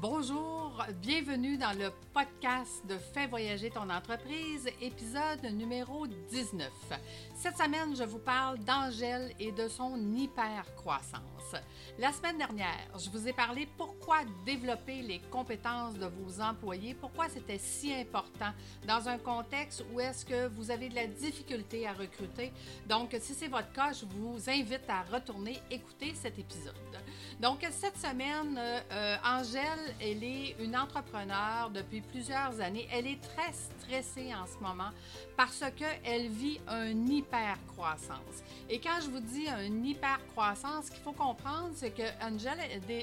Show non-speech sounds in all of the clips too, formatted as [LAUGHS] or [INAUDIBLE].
Bonjour, bienvenue dans le podcast de Fais voyager ton entreprise, épisode numéro 19. Cette semaine, je vous parle d'Angèle et de son hyper-croissance. La semaine dernière, je vous ai parlé pourquoi développer les compétences de vos employés, pourquoi c'était si important dans un contexte où est-ce que vous avez de la difficulté à recruter. Donc, si c'est votre cas, je vous invite à retourner écouter cet épisode. Donc, cette semaine, euh, euh, Angèle, elle est une entrepreneur depuis plusieurs années. Elle est très stressée en ce moment parce qu'elle vit un hyper-croissance. Et quand je vous dis un hyper-croissance, ce qu'il faut comprendre, c'est que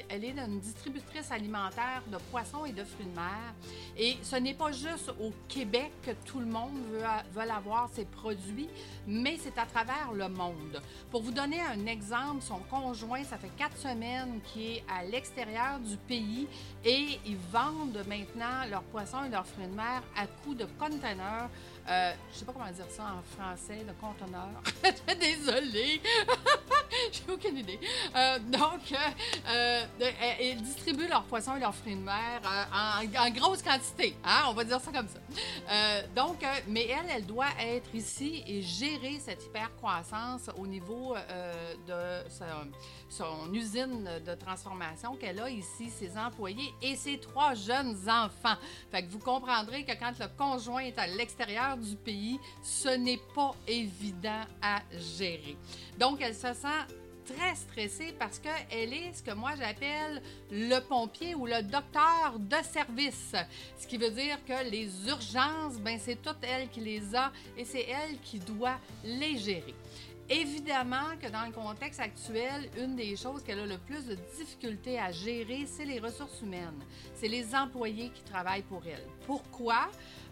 elle est une distributrice alimentaire de poissons et de fruits de mer. Et ce n'est pas juste au Québec que tout le monde veut, veut avoir ses produits, mais c'est à travers le monde. Pour vous donner un exemple, son conjoint, ça fait quatre semaines qu'il est à l'extérieur du pays et ils vendent maintenant leurs poissons et leurs fruits de mer à coups de containers euh, je sais pas comment dire ça en français, de conteneur. [LAUGHS] Désolée! [LAUGHS] J'ai aucune idée. Euh, donc, euh, euh, ils distribuent leurs poissons et leurs fruits de mer en, grosse quantité. Hein? On va dire ça comme ça. donc, mais elle, elle doit être ici et gérer cette hyper-croissance au niveau de son, usine de transformation qu'elle a ici, ses employés et ses trois jeunes enfants. Fait que vous comprendrez que quand le conjoint est à l'extérieur du pays, ce n'est pas évident à gérer. Donc, elle se sent très stressée parce qu'elle est ce que moi j'appelle le pompier ou le docteur de service. Ce qui veut dire que les urgences, ben c'est toute elle qui les a et c'est elle qui doit les gérer. Évidemment que dans le contexte actuel, une des choses qu'elle a le plus de difficultés à gérer, c'est les ressources humaines. C'est les employés qui travaillent pour elle. Pourquoi?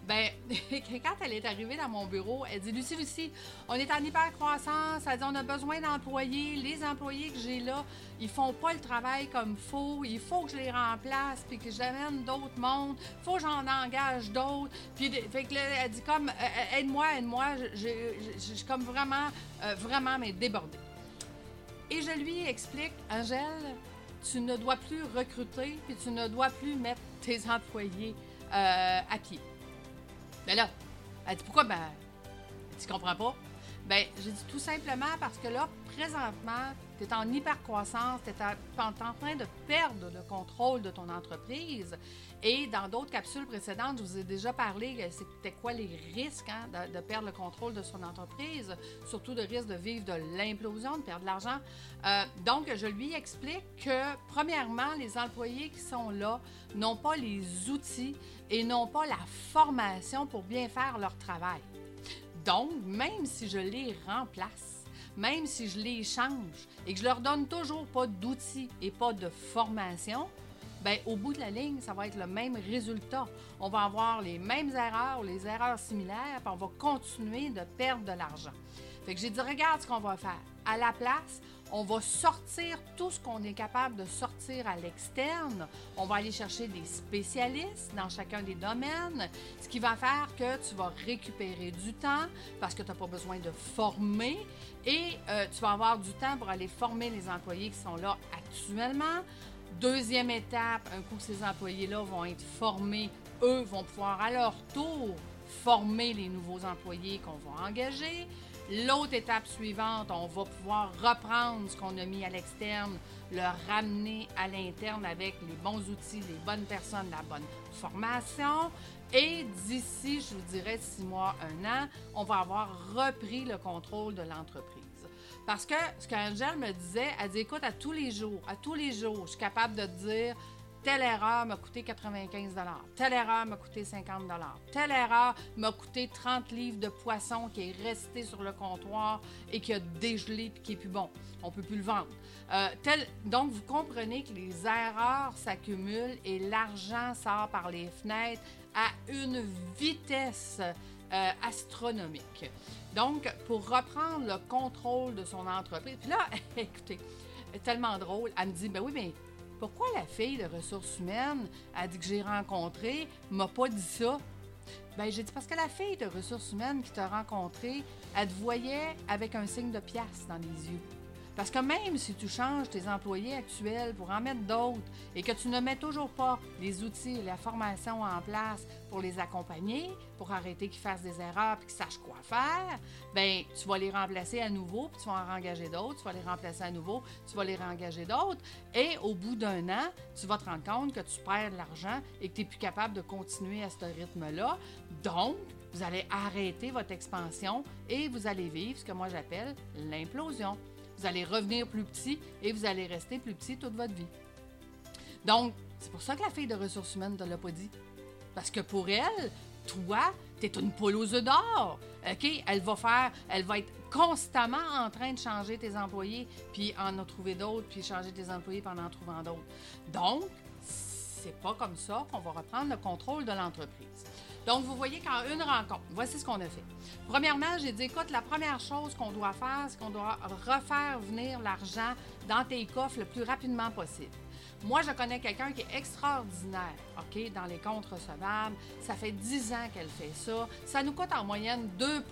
Ben, [LAUGHS] quand elle est arrivée dans mon bureau, elle dit Lucie, Lucie, on est en hyper croissance. Elle dit on a besoin d'employés. Les employés que j'ai là, ils font pas le travail comme faut. Il faut que je les remplace puis que j'amène d'autres mondes. faut que j'en engage d'autres. Puis, fait que elle dit comme euh, euh, aide-moi, aide-moi. Je suis comme vraiment, euh, vraiment, débordée. Et je lui explique, Angèle, tu ne dois plus recruter puis tu ne dois plus mettre tes employés à pied. Ben là, elle dit pourquoi? Ben, tu comprends pas? Ben, j'ai dit tout simplement parce que là, présentement, tu es en hyper-croissance, tu es, en train de perdre le contrôle de ton entreprise. Et dans d'autres capsules précédentes, je vous ai déjà parlé, c'était quoi les risques hein, de, perdre le contrôle de son entreprise, surtout le risque de vivre de l'implosion, de perdre de l'argent. Euh, donc, je lui explique que, premièrement, les employés qui sont là n'ont pas les outils et n'ont pas la formation pour bien faire leur travail. Donc, même si je les remplace, même si je les change et que je leur donne toujours pas d'outils et pas de formation, ben, au bout de la ligne, ça va être le même résultat. On va avoir les mêmes erreurs, les erreurs similaires, puis on va continuer de perdre de l'argent. Fait que j'ai dit, regarde ce qu'on va faire. À la place, on va sortir tout ce qu'on est capable de sortir à l'externe. On va aller chercher des spécialistes dans chacun des domaines, ce qui va faire que tu vas récupérer du temps parce que tu n'as pas besoin de former et euh, tu vas avoir du temps pour aller former les employés qui sont là actuellement. Deuxième étape, un coup que ces employés-là vont être formés, eux vont pouvoir à leur tour former les nouveaux employés qu'on va engager. L'autre étape suivante, on va pouvoir reprendre ce qu'on a mis à l'externe, le ramener à l'interne avec les bons outils, les bonnes personnes, la bonne formation. Et d'ici, je vous dirais, six mois, un an, on va avoir repris le contrôle de l'entreprise. Parce que ce qu'Angèle me disait, elle dit écoute, à tous les jours, à tous les jours, je suis capable de dire Telle erreur m'a coûté 95 Telle erreur m'a coûté 50 Telle erreur m'a coûté 30 livres de poisson qui est resté sur le comptoir et qui a dégelé et qui est plus bon. On peut plus le vendre. Euh, donc, vous comprenez que les erreurs s'accumulent et l'argent sort par les fenêtres à une vitesse euh, astronomique. Donc, pour reprendre le contrôle de son entreprise, puis là, [LAUGHS] écoutez, tellement drôle, elle me dit, ben oui, mais pourquoi la fille de ressources humaines a dit que j'ai rencontré m'a pas dit ça? Ben, j'ai dit parce que la fille de ressources humaines qui t'a rencontré, elle te voyait avec un signe de pièce dans les yeux. Parce que même si tu changes tes employés actuels pour en mettre d'autres et que tu ne mets toujours pas les outils et la formation en place pour les accompagner, pour arrêter qu'ils fassent des erreurs et qu'ils sachent quoi faire, ben tu vas les remplacer à nouveau, puis tu vas en engager d'autres, tu vas les remplacer à nouveau, tu vas les réengager d'autres. Et au bout d'un an, tu vas te rendre compte que tu perds de l'argent et que tu n'es plus capable de continuer à ce rythme-là. Donc, vous allez arrêter votre expansion et vous allez vivre ce que moi j'appelle l'implosion. Vous allez revenir plus petit et vous allez rester plus petit toute votre vie. Donc, c'est pour ça que la fille de ressources humaines ne te l'a pas dit. Parce que pour elle, toi, tu es une poule aux œufs d'or. OK? Elle va faire, elle va être constamment en train de changer tes employés, puis en en trouver d'autres, puis changer tes employés, puis en en trouvant d'autres. Donc, c'est pas comme ça qu'on va reprendre le contrôle de l'entreprise. Donc, vous voyez qu'en une rencontre, voici ce qu'on a fait. Premièrement, j'ai dit, écoute, la première chose qu'on doit faire, c'est qu'on doit refaire venir l'argent dans tes coffres le plus rapidement possible. Moi, je connais quelqu'un qui est extraordinaire, OK, dans les comptes recevables. Ça fait 10 ans qu'elle fait ça. Ça nous coûte en moyenne 2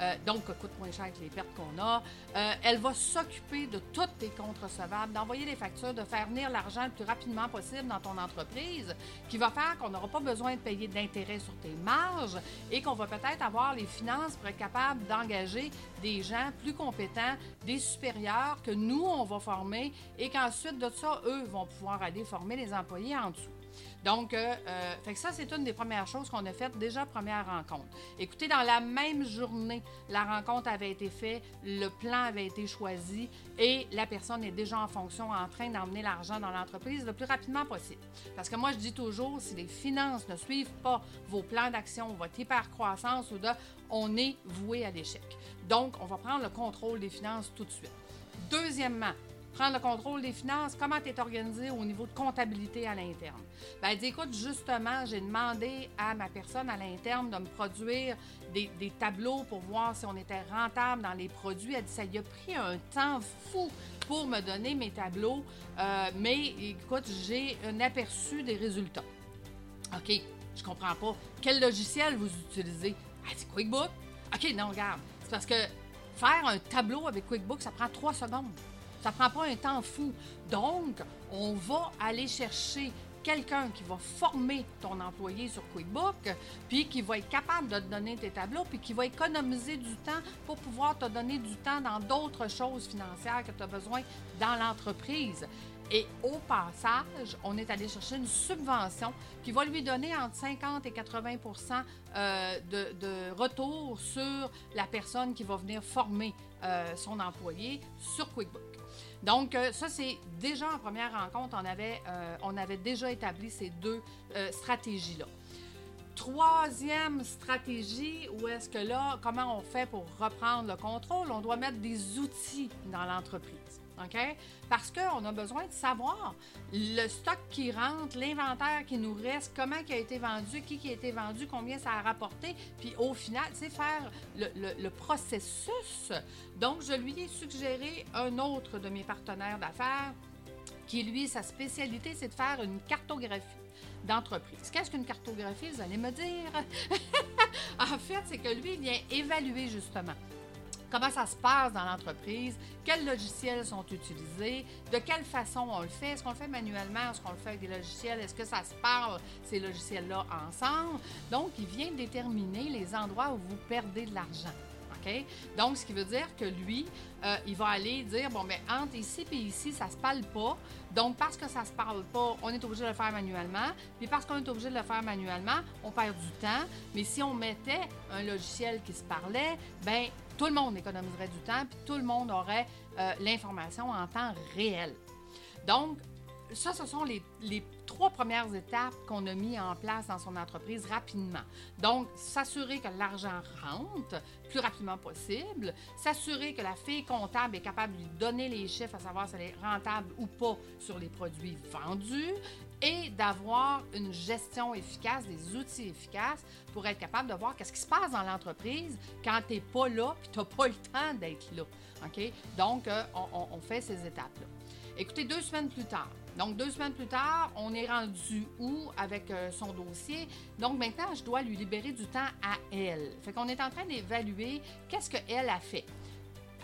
euh, donc coûte moins cher que les pertes qu'on a. Euh, elle va s'occuper de toutes tes comptes recevables, d'envoyer des factures, de faire venir l'argent le plus rapidement possible dans ton entreprise, qui va faire qu'on n'aura pas besoin de payer d'intérêt sur tes marges et qu'on va peut-être avoir les finances pour être capable d'engager des gens plus compétents, des supérieurs que nous, on va former et qu'ensuite de ça, eux vont pouvoir aller former les employés en dessous. Donc, euh, euh, fait que ça, c'est une des premières choses qu'on a faites déjà première rencontre. Écoutez, dans la même journée, la rencontre avait été faite, le plan avait été choisi et la personne est déjà en fonction, en train d'emmener l'argent dans l'entreprise le plus rapidement possible. Parce que moi, je dis toujours, si les finances ne suivent pas vos plans d'action, votre hypercroissance ou de, on est voué à l'échec. Donc, on va prendre le contrôle des finances tout de suite. Deuxièmement, prendre le contrôle des finances, comment tu es organisé au niveau de comptabilité à l'interne? Ben, elle dit, écoute, justement, j'ai demandé à ma personne à l'interne de me produire des, tableaux pour voir si on était rentable dans les produits. Elle dit, ça y a pris un temps fou pour me donner mes tableaux, euh, mais écoute, j'ai un aperçu des résultats. OK, je comprends pas. Quel logiciel vous utilisez? Elle dit QuickBook. OK, non, regarde. C'est parce que faire un tableau avec QuickBook, ça prend trois secondes. Ça prend pas un temps fou. Donc, on va aller chercher quelqu'un qui va former ton employé sur QuickBook, puis qui va être capable de te donner tes tableaux, puis qui va économiser du temps pour pouvoir te donner du temps dans d'autres choses financières que tu as besoin dans l'entreprise. Et au passage, on est allé chercher une subvention qui va lui donner entre 50 et 80 euh, de, retour sur la personne qui va venir former euh, son employé sur QuickBook. Donc, euh, ça, c'est déjà en première rencontre, on avait, euh, déjà établi ces deux euh, stratégies-là. Troisième stratégie, où est-ce que là, comment on fait pour reprendre le contrôle? On doit mettre des outils dans l'entreprise. OK? Parce qu'on a besoin de savoir le stock qui rentre, l'inventaire qui nous reste, comment qui a été vendu, qui, qui a été vendu, combien ça a rapporté, puis au final, c'est faire le, le, processus. Donc, je lui ai suggéré un autre de mes partenaires d'affaires qui, lui, sa spécialité, c'est de faire une cartographie d'entreprise. Qu'est-ce qu'une cartographie, vous allez me dire? [LAUGHS] en fait, c'est que lui, il vient évaluer justement comment ça se passe dans l'entreprise, quels logiciels sont utilisés, de quelle façon on le fait, est-ce qu'on le fait manuellement, est-ce qu'on le fait avec des logiciels, est-ce que ça se parle, ces logiciels-là, ensemble? Donc, il vient déterminer les endroits où vous perdez de l'argent. OK? Donc, ce qui veut dire que lui, euh, il va aller dire, bon, mais entre ici et ici, ça se parle pas. Donc, parce que ça se parle pas, on est obligé de le faire manuellement. Puis parce qu'on est obligé de le faire manuellement, on perd du temps. Mais si on mettait un logiciel qui se parlait, ben tout le monde économiserait du temps, puis tout le monde aurait euh, l'information en temps réel. Donc, ça, ce sont les, trois premières étapes qu'on a mis en place dans son entreprise rapidement. Donc, s'assurer que l'argent rentre plus rapidement possible, s'assurer que la fille comptable est capable de lui donner les chiffres à savoir si elle est rentable ou pas sur les produits vendus et d'avoir une gestion efficace, des outils efficaces pour être capable de voir qu'est-ce qui se passe dans l'entreprise quand tu n'es pas là et tu n'as pas le temps d'être là. Donc, euh, on fait ces étapes-là. Écoutez, deux semaines plus tard, donc, deux semaines plus tard, on est rendu où avec euh, son dossier? Donc, maintenant, je dois lui libérer du temps à elle. Fait qu'on est en train d'évaluer qu'est-ce qu'elle a fait.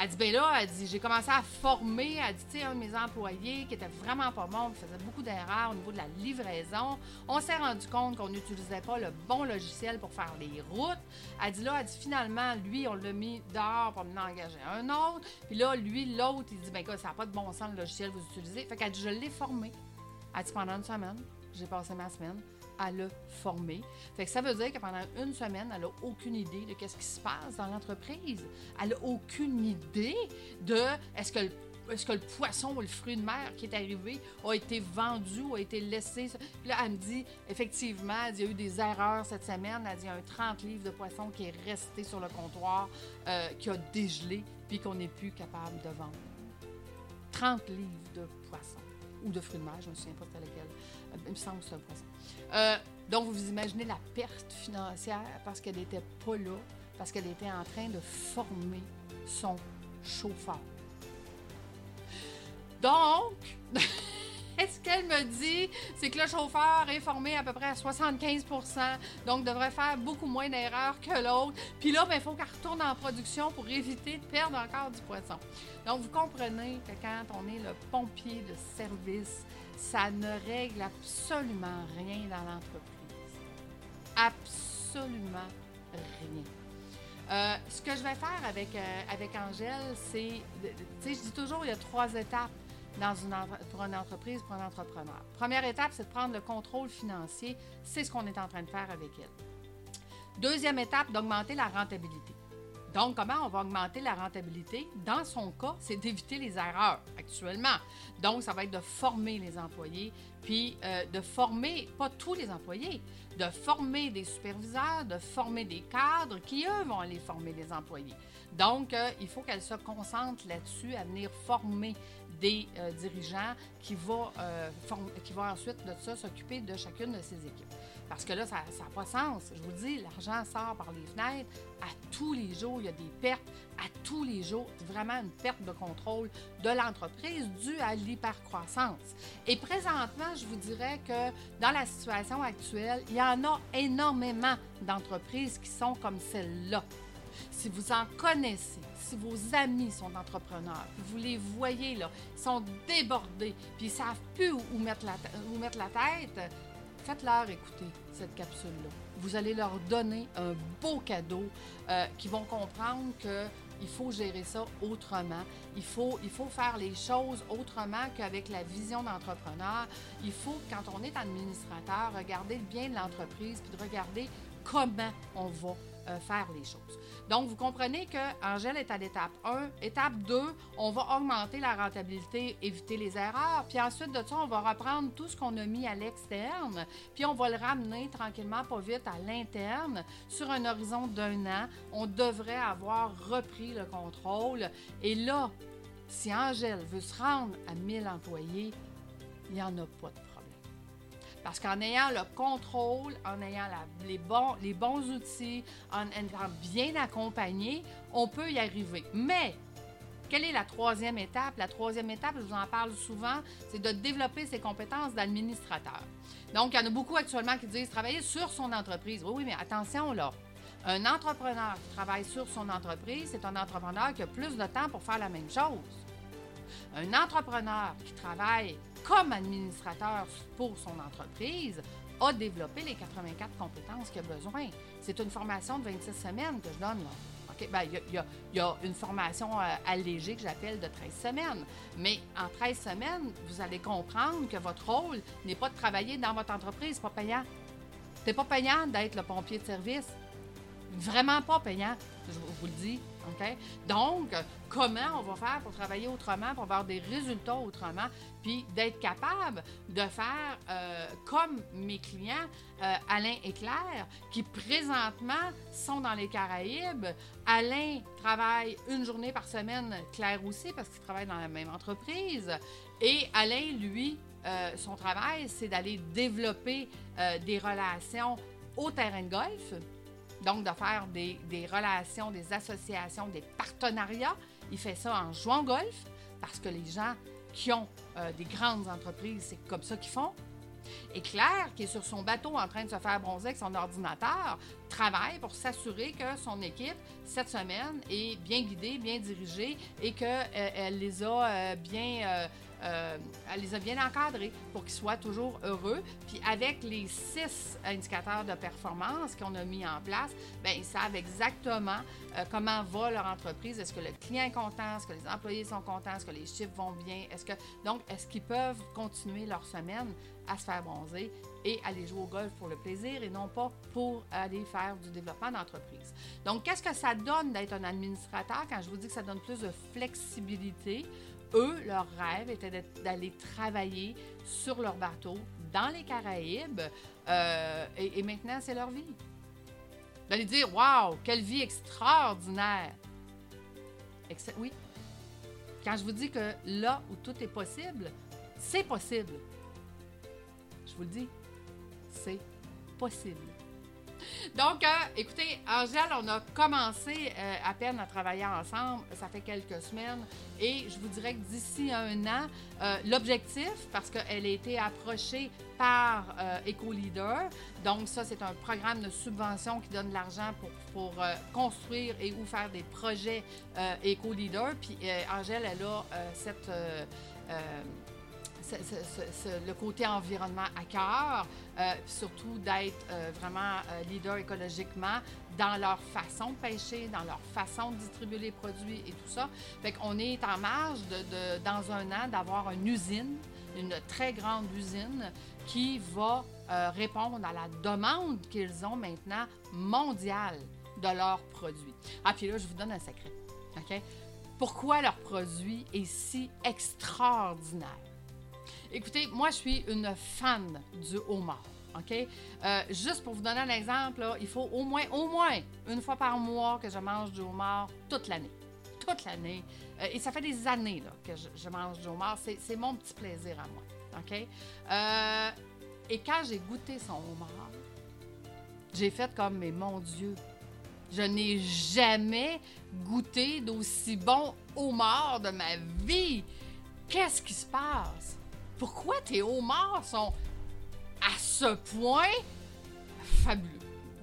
Elle dit, ben là, elle dit, j'ai commencé à former, elle dit, tu sais, un de mes employés qui était vraiment pas bon, qui faisait beaucoup d'erreurs au niveau de la livraison. On s'est rendu compte qu'on n'utilisait pas le bon logiciel pour faire les routes. Elle dit, là, elle dit, finalement, lui, on l'a mis dehors pour en engager un autre. Puis là, lui, l'autre, il dit, ben ça n'a pas de bon sens le logiciel que vous utilisez. Fait qu'elle dit, je l'ai formé. Elle dit, pendant une semaine, j'ai passé ma semaine à le former. Ça veut dire que pendant une semaine, elle n'a aucune idée de qu'est-ce qui se passe dans l'entreprise. Elle n'a aucune idée de est-ce que le est-ce que le poisson ou le fruit de mer qui est arrivé a été vendu ou a été laissé? Puis là, elle me dit, effectivement, il y a eu des erreurs cette semaine. Elle dit, il y a un 30 livres de poisson qui est resté sur le comptoir, euh, qui a dégelé, puis qu'on n'est plus capable de vendre. 30 livres de poisson ou de fruits de mer, je ne me souviens pas lequel. Euh, il me semble que c'est. Euh, donc, vous imaginez la perte financière parce qu'elle n'était pas là, parce qu'elle était en train de former son chauffeur. Donc, [LAUGHS] ce qu'elle me dit, c'est que le chauffeur est formé à peu près à 75 donc devrait faire beaucoup moins d'erreurs que l'autre. Puis là, il ben, faut qu'elle retourne en production pour éviter de perdre encore du poisson. Donc, vous comprenez que quand on est le pompier de service, ça ne règle absolument rien dans l'entreprise. Absolument rien. Euh, ce que je vais faire avec, euh, avec Angèle, c'est, tu sais, je dis toujours, il y a trois étapes pour une entreprise, pour un entrepreneur. Première étape, c'est de prendre le contrôle financier. C'est ce qu'on est en train de faire avec elle. Deuxième étape, d'augmenter la rentabilité. Donc, comment on va augmenter la rentabilité? Dans son cas, c'est d'éviter les erreurs actuellement. Donc, ça va être de former les employés, puis euh, de former, pas tous les employés, de former des superviseurs, de former des cadres qui, eux, vont aller former les employés. Donc, euh, il faut qu'elle se concentre là-dessus, à venir former des euh, dirigeants qui vont, ensuite de ça s'occuper de chacune de ces équipes. Parce que là, ça n'a pas sens. Je vous dis, l'argent sort par les fenêtres. À tous les jours, il y a des pertes. À tous les jours, vraiment une perte de contrôle de l'entreprise due à l'hypercroissance. Et présentement, je vous dirais que dans la situation actuelle, il y en a énormément d'entreprises qui sont comme celle-là. Si vous en connaissez, si vos amis sont entrepreneurs, vous les voyez là, ils sont débordés, puis ils savent plus où mettre la, où mettre la tête, faites-leur écouter cette capsule-là. Vous allez leur donner un beau cadeau euh, qui vont comprendre que il faut gérer ça autrement. Il faut, il faut faire les choses autrement qu'avec la vision d'entrepreneur. Il faut, quand on est administrateur, regarder le bien de l'entreprise puis de regarder comment on va faire les choses. Donc, vous comprenez que Angèle est à l'étape 1. Étape 2, on va augmenter la rentabilité, éviter les erreurs. Puis ensuite de ça, on va reprendre tout ce qu'on a mis à l'externe, puis on va le ramener tranquillement, pas vite, à l'interne. Sur un horizon d'un an, on devrait avoir repris le contrôle. Et là, si Angèle veut se rendre à 1000 employés, il n'y en a pas de parce qu'en ayant le contrôle, en ayant les, bons, les bons outils, en étant bien accompagné, on peut y arriver. Mais quelle est la troisième étape? La troisième étape, je vous en parle souvent, c'est de développer ses compétences d'administrateur. Donc, il y en a beaucoup actuellement qui disent travailler sur son entreprise. Oui, oui, mais attention là. Un entrepreneur qui travaille sur son entreprise, c'est un entrepreneur qui a plus de temps pour faire la même chose. Un entrepreneur qui travaille comme administrateur pour son entreprise a développé les 84 compétences qu'il a besoin. C'est une formation de 26 semaines que je donne. Ben, il, y a, une formation euh, allégée que j'appelle de 13 semaines. Mais en 13 semaines, vous allez comprendre que votre rôle n'est pas de travailler dans votre entreprise, pas payant. C'est pas payant d'être le pompier de service. Vraiment pas payant, je vous le dis. Donc, comment on va faire pour travailler autrement, pour avoir des résultats autrement, puis d'être capable de faire euh, comme mes clients, euh, Alain et Claire, qui présentement sont dans les Caraïbes. Alain travaille une journée par semaine, Claire aussi, parce qu'ils travaillent dans la même entreprise. Et Alain, lui, euh, son travail, c'est d'aller développer des relations au terrain de golf donc, de faire des, relations, des associations, des partenariats. Il fait ça en jouant au golf parce que les gens qui ont euh, des grandes entreprises, c'est comme ça qu'ils font. Et Claire, qui est sur son bateau en train de se faire bronzer avec son ordinateur, travaille pour s'assurer que son équipe, cette semaine, est bien guidée, bien dirigée et qu'elle les a bien euh, elle les a bien encadrés pour qu'ils soient toujours heureux. Puis avec les six indicateurs de performance qu'on a mis en place, bien, ils savent exactement euh, comment va leur entreprise. Est-ce que le client est content? Est-ce que les employés sont contents? Est-ce que les chiffres vont bien? Est-ce que donc est-ce qu'ils peuvent continuer leur semaine à se faire bronzer et aller jouer au golf pour le plaisir et non pas pour aller faire du développement d'entreprise? Donc, qu'est-ce que ça donne d'être un administrateur quand je vous dis que ça donne plus de flexibilité? Eux, leur rêve était d'aller travailler sur leur bateau dans les Caraïbes euh, et, maintenant, c'est leur vie. D'aller dire Waouh, quelle vie extraordinaire! oui. Quand je vous dis que là où tout est possible, c'est possible. Je vous le dis, c'est possible. Donc, euh, écoutez, Angèle, on a commencé euh, à peine à travailler ensemble. Ça fait quelques semaines. Et je vous dirais que d'ici un an, euh, l'objectif, parce qu'elle a été approchée par EcoLeader, donc ça, c'est un programme de subvention qui donne de l'argent pour, pour construire et ou faire des projets EcoLeader. Puis Angèle, elle a cette le côté environnement à cœur, euh, surtout d'être euh, vraiment euh, leader écologiquement dans leur façon de pêcher, dans leur façon de distribuer les produits et tout ça. Fait qu'on est en marge de, dans un an d'avoir une usine, une très grande usine qui va répondre à la demande qu'ils ont maintenant mondiale de leurs produits. Ah, puis là, je vous donne un secret. OK? Pourquoi leur produit est si extraordinaire? Écoutez, moi, je suis une fan du homard. OK? Euh, juste pour vous donner un exemple, il faut au moins, au moins une fois par mois que je mange du homard toute l'année. Toute l'année. Euh, et ça fait des années que je, mange du homard. C'est mon petit plaisir à moi. OK? Euh, et quand j'ai goûté son homard, j'ai fait comme, mais mon Dieu, je n'ai jamais goûté d'aussi bon homard de ma vie. Qu'est-ce qui se passe? Pourquoi tes homards sont à ce point fabuleux?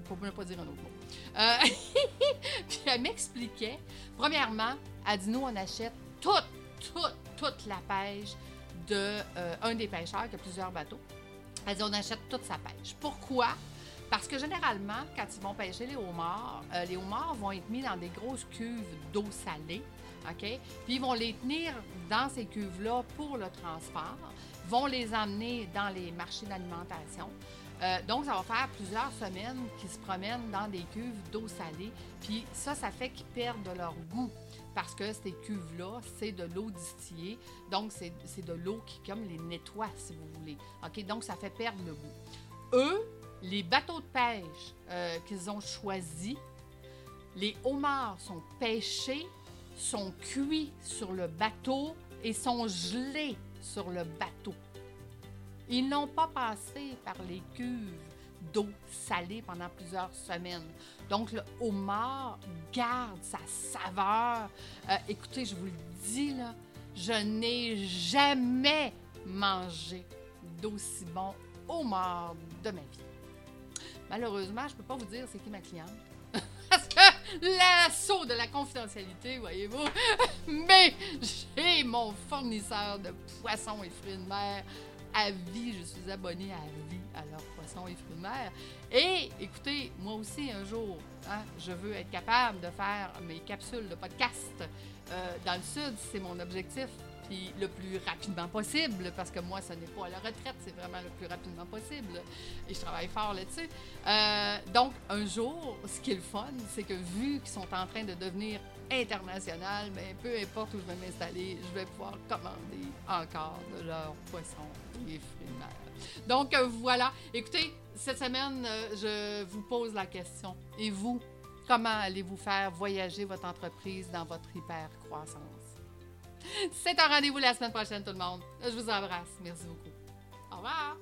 Pour ne pas dire un autre mot. Euh, [LAUGHS] puis elle m'expliquait, premièrement, elle dit nous, on achète toute, toute, toute la pêche d'un euh, des pêcheurs qui a plusieurs bateaux. Elle dit on achète toute sa pêche. Pourquoi? Parce que généralement, quand ils vont pêcher les homards, euh, les homards vont être mis dans des grosses cuves d'eau salée. OK? Puis ils vont les tenir dans ces cuves-là pour le transport vont les emmener dans les marchés d'alimentation. Euh, donc, ça va faire plusieurs semaines qu'ils se promènent dans des cuves d'eau salée. Puis ça, ça fait qu'ils perdent leur goût parce que ces cuves-là, c'est de l'eau distillée. Donc, c'est de l'eau qui, comme les nettoie, si vous voulez. OK? Donc, ça fait perdre le goût. Eux, les bateaux de pêche euh, qu'ils ont choisis, les homards sont pêchés, sont cuits sur le bateau et sont gelés sur le bateau. Ils n'ont pas passé par les cuves d'eau salée pendant plusieurs semaines. Donc, le homard garde sa saveur. Euh, écoutez, je vous le dis, là, je n'ai jamais mangé d'aussi bon homard de ma vie. Malheureusement, je ne peux pas vous dire c'est qui ma cliente. L'assaut de la confidentialité, voyez-vous. [LAUGHS] Mais j'ai mon fournisseur de poissons et fruits de mer à vie. Je suis abonnée à vie à leurs poissons et fruits de mer. Et écoutez, moi aussi, un jour, hein, je veux être capable de faire mes capsules de podcast euh, dans le Sud. C'est mon objectif le plus rapidement possible, parce que moi, ce n'est pas à la retraite, c'est vraiment le plus rapidement possible. Et je travaille fort là-dessus. Euh, donc, un jour, ce qui est le fun, c'est que vu qu'ils sont en train de devenir international, mais ben, peu importe où je vais m'installer, je vais pouvoir commander encore de leurs poissons et fruits de mer. Donc, euh, voilà. Écoutez, cette semaine, euh, je vous pose la question. Et vous, comment allez-vous faire voyager votre entreprise dans votre hyper croissance? C'est un rendez-vous la semaine prochaine, tout le monde. Je vous embrasse. Merci beaucoup. Au revoir.